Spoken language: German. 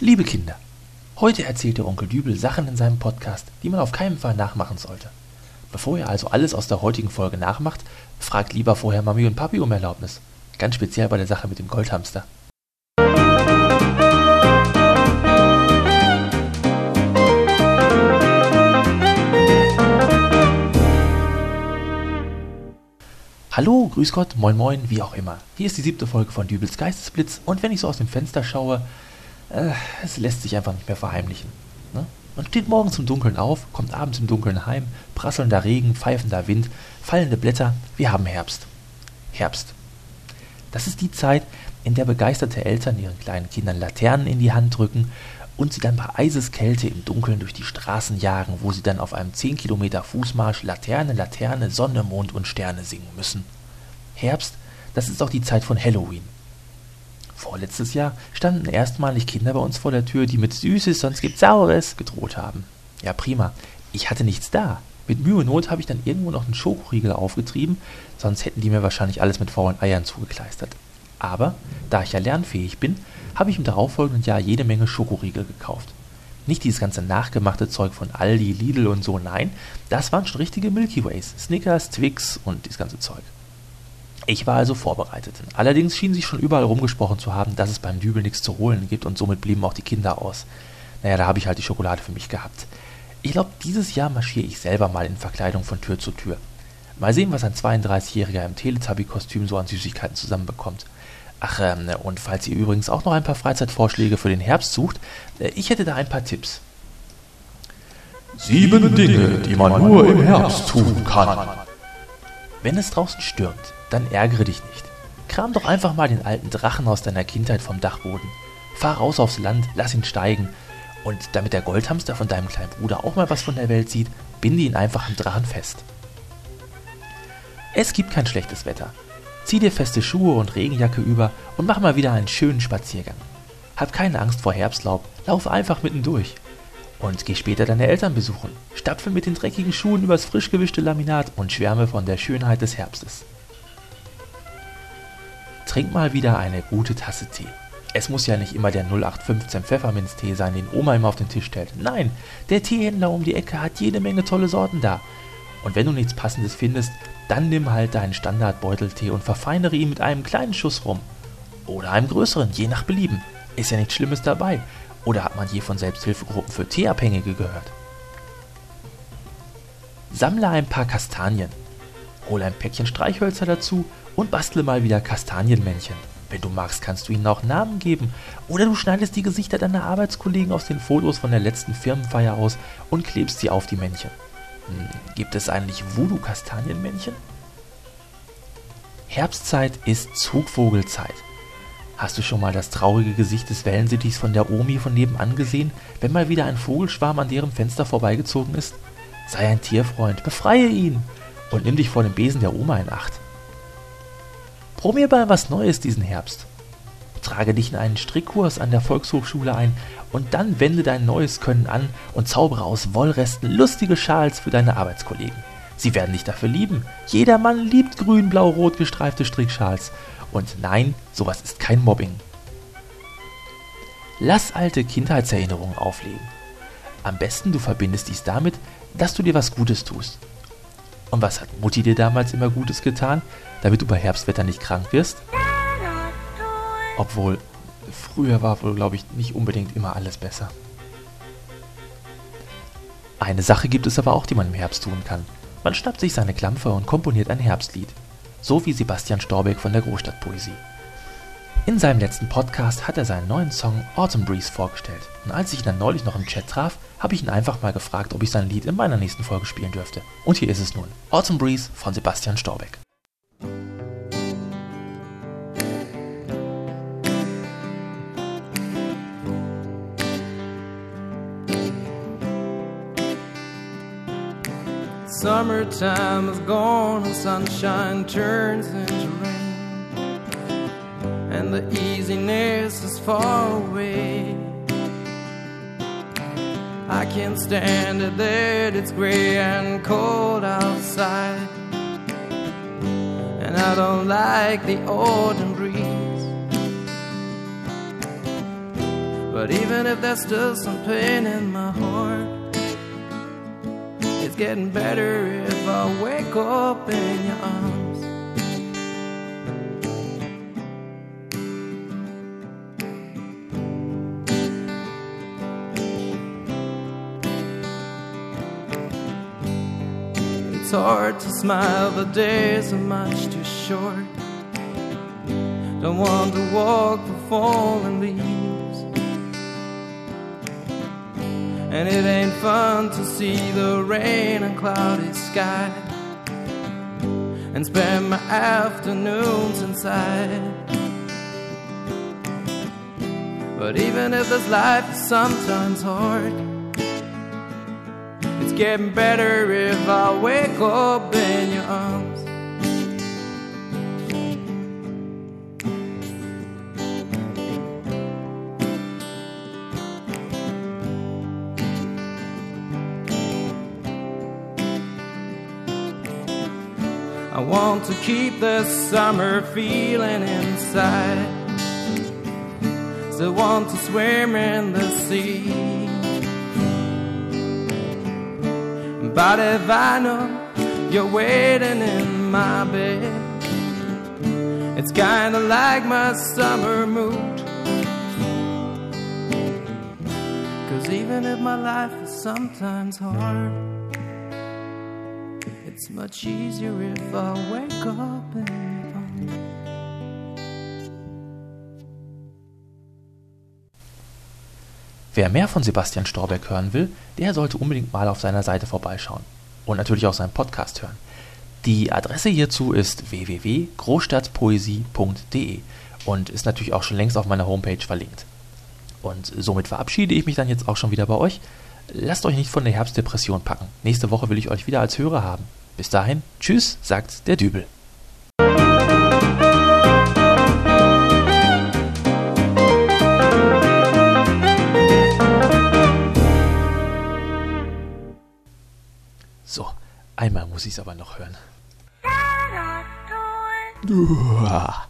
Liebe Kinder, heute erzählt der Onkel Dübel Sachen in seinem Podcast, die man auf keinen Fall nachmachen sollte. Bevor ihr also alles aus der heutigen Folge nachmacht, fragt lieber vorher Mami und Papi um Erlaubnis. Ganz speziell bei der Sache mit dem Goldhamster. Hallo, grüß Gott, moin moin, wie auch immer. Hier ist die siebte Folge von Dübels Geistesblitz und wenn ich so aus dem Fenster schaue, äh, es lässt sich einfach nicht mehr verheimlichen. Ne? Man steht morgens im Dunkeln auf, kommt abends im Dunkeln heim, prasselnder Regen, pfeifender Wind, fallende Blätter, wir haben Herbst. Herbst. Das ist die Zeit, in der begeisterte Eltern ihren kleinen Kindern Laternen in die Hand drücken und sie dann bei Eiseskälte im Dunkeln durch die Straßen jagen, wo sie dann auf einem 10 Kilometer Fußmarsch Laterne, Laterne, Sonne, Mond und Sterne singen müssen. Herbst, das ist auch die Zeit von Halloween. Vorletztes Jahr standen erstmalig Kinder bei uns vor der Tür, die mit Süßes, sonst gibt's Saures gedroht haben. Ja, prima. Ich hatte nichts da. Mit Mühe und Not habe ich dann irgendwo noch einen Schokoriegel aufgetrieben, sonst hätten die mir wahrscheinlich alles mit faulen Eiern zugekleistert. Aber, da ich ja lernfähig bin, habe ich im darauffolgenden Jahr jede Menge Schokoriegel gekauft. Nicht dieses ganze nachgemachte Zeug von Aldi, Lidl und so, nein, das waren schon richtige Milky Ways, Snickers, Twix und dieses ganze Zeug. Ich war also vorbereitet. Allerdings schien sich schon überall rumgesprochen zu haben, dass es beim Dübel nichts zu holen gibt und somit blieben auch die Kinder aus. Naja, da habe ich halt die Schokolade für mich gehabt. Ich glaube, dieses Jahr marschiere ich selber mal in Verkleidung von Tür zu Tür. Mal sehen, was ein 32-Jähriger im Teletubby-Kostüm so an Süßigkeiten zusammenbekommt. Ach, ähm, und falls ihr übrigens auch noch ein paar Freizeitvorschläge für den Herbst sucht, äh, ich hätte da ein paar Tipps. Sieben Dinge, die man nur im Herbst tun kann. Wenn es draußen stürmt, dann ärgere dich nicht. Kram doch einfach mal den alten Drachen aus deiner Kindheit vom Dachboden. Fahr raus aufs Land, lass ihn steigen. Und damit der Goldhamster von deinem kleinen Bruder auch mal was von der Welt sieht, binde ihn einfach am Drachen fest. Es gibt kein schlechtes Wetter. Zieh dir feste Schuhe und Regenjacke über und mach mal wieder einen schönen Spaziergang. Hab keine Angst vor Herbstlaub, lauf einfach mittendurch. Und geh später deine Eltern besuchen. Stapfe mit den dreckigen Schuhen übers frisch gewischte Laminat und schwärme von der Schönheit des Herbstes. Trink mal wieder eine gute Tasse Tee. Es muss ja nicht immer der 0815 Pfefferminztee sein, den Oma immer auf den Tisch stellt. Nein, der Teehändler um die Ecke hat jede Menge tolle Sorten da. Und wenn du nichts Passendes findest, dann nimm halt deinen Standardbeuteltee und verfeinere ihn mit einem kleinen Schuss rum. Oder einem größeren, je nach Belieben. Ist ja nichts Schlimmes dabei. Oder hat man je von Selbsthilfegruppen für Teeabhängige gehört? Sammle ein paar Kastanien. Hol ein Päckchen Streichhölzer dazu und bastle mal wieder Kastanienmännchen. Wenn du magst, kannst du ihnen auch Namen geben. Oder du schneidest die Gesichter deiner Arbeitskollegen aus den Fotos von der letzten Firmenfeier aus und klebst sie auf die Männchen. Hm, gibt es eigentlich Voodoo-Kastanienmännchen? Herbstzeit ist Zugvogelzeit. Hast du schon mal das traurige Gesicht des Wellensittichs von der Omi von nebenan gesehen, wenn mal wieder ein Vogelschwarm an deren Fenster vorbeigezogen ist? Sei ein Tierfreund, befreie ihn und nimm dich vor dem Besen der Oma in Acht. Probier mal was Neues diesen Herbst. Trage dich in einen Strickkurs an der Volkshochschule ein und dann wende dein neues Können an und zaubere aus Wollresten lustige Schals für deine Arbeitskollegen. Sie werden dich dafür lieben. Jeder Mann liebt grün, blau, rot gestreifte Strickschals. Und nein, sowas ist kein Mobbing. Lass alte Kindheitserinnerungen auflegen. Am besten du verbindest dies damit, dass du dir was Gutes tust. Und was hat Mutti dir damals immer Gutes getan, damit du bei Herbstwetter nicht krank wirst? Obwohl, früher war wohl, glaube ich, nicht unbedingt immer alles besser. Eine Sache gibt es aber auch, die man im Herbst tun kann. Man schnappt sich seine Klampfe und komponiert ein Herbstlied. So wie Sebastian Storbeck von der Großstadtpoesie. In seinem letzten Podcast hat er seinen neuen Song Autumn Breeze vorgestellt. Und als ich ihn dann neulich noch im Chat traf, habe ich ihn einfach mal gefragt, ob ich sein Lied in meiner nächsten Folge spielen dürfte. Und hier ist es nun. Autumn Breeze von Sebastian Storbeck. Summertime is gone and sunshine turns into rain, and the easiness is far away. I can't stand it that it's gray and cold outside, and I don't like the autumn breeze. But even if there's still some pain in my heart, it's getting better if I wake up in your arms. It's hard to smile, the days are much too short. Don't want to walk the fallen leaves. And it ain't fun to see the rain and cloudy sky and spend my afternoons inside. But even if this life is sometimes hard, getting better if I wake up in your arms. I want to keep this summer feeling inside. Still want to swim in the sea. But if I know you're waiting in my bed, it's kinda like my summer mood. Cause even if my life is sometimes hard, it's much easier if I wake up in your arms. Wer mehr von Sebastian Storbeck hören will, der sollte unbedingt mal auf seiner Seite vorbeischauen. Und natürlich auch seinen Podcast hören. Die Adresse hierzu ist www.großstadtpoesie.de und ist natürlich auch schon längst auf meiner Homepage verlinkt. Und somit verabschiede ich mich dann jetzt auch schon wieder bei euch. Lasst euch nicht von der Herbstdepression packen. Nächste Woche will ich euch wieder als Hörer haben. Bis dahin, tschüss, sagt der Dübel. Einmal muss ich es aber noch hören. Uah.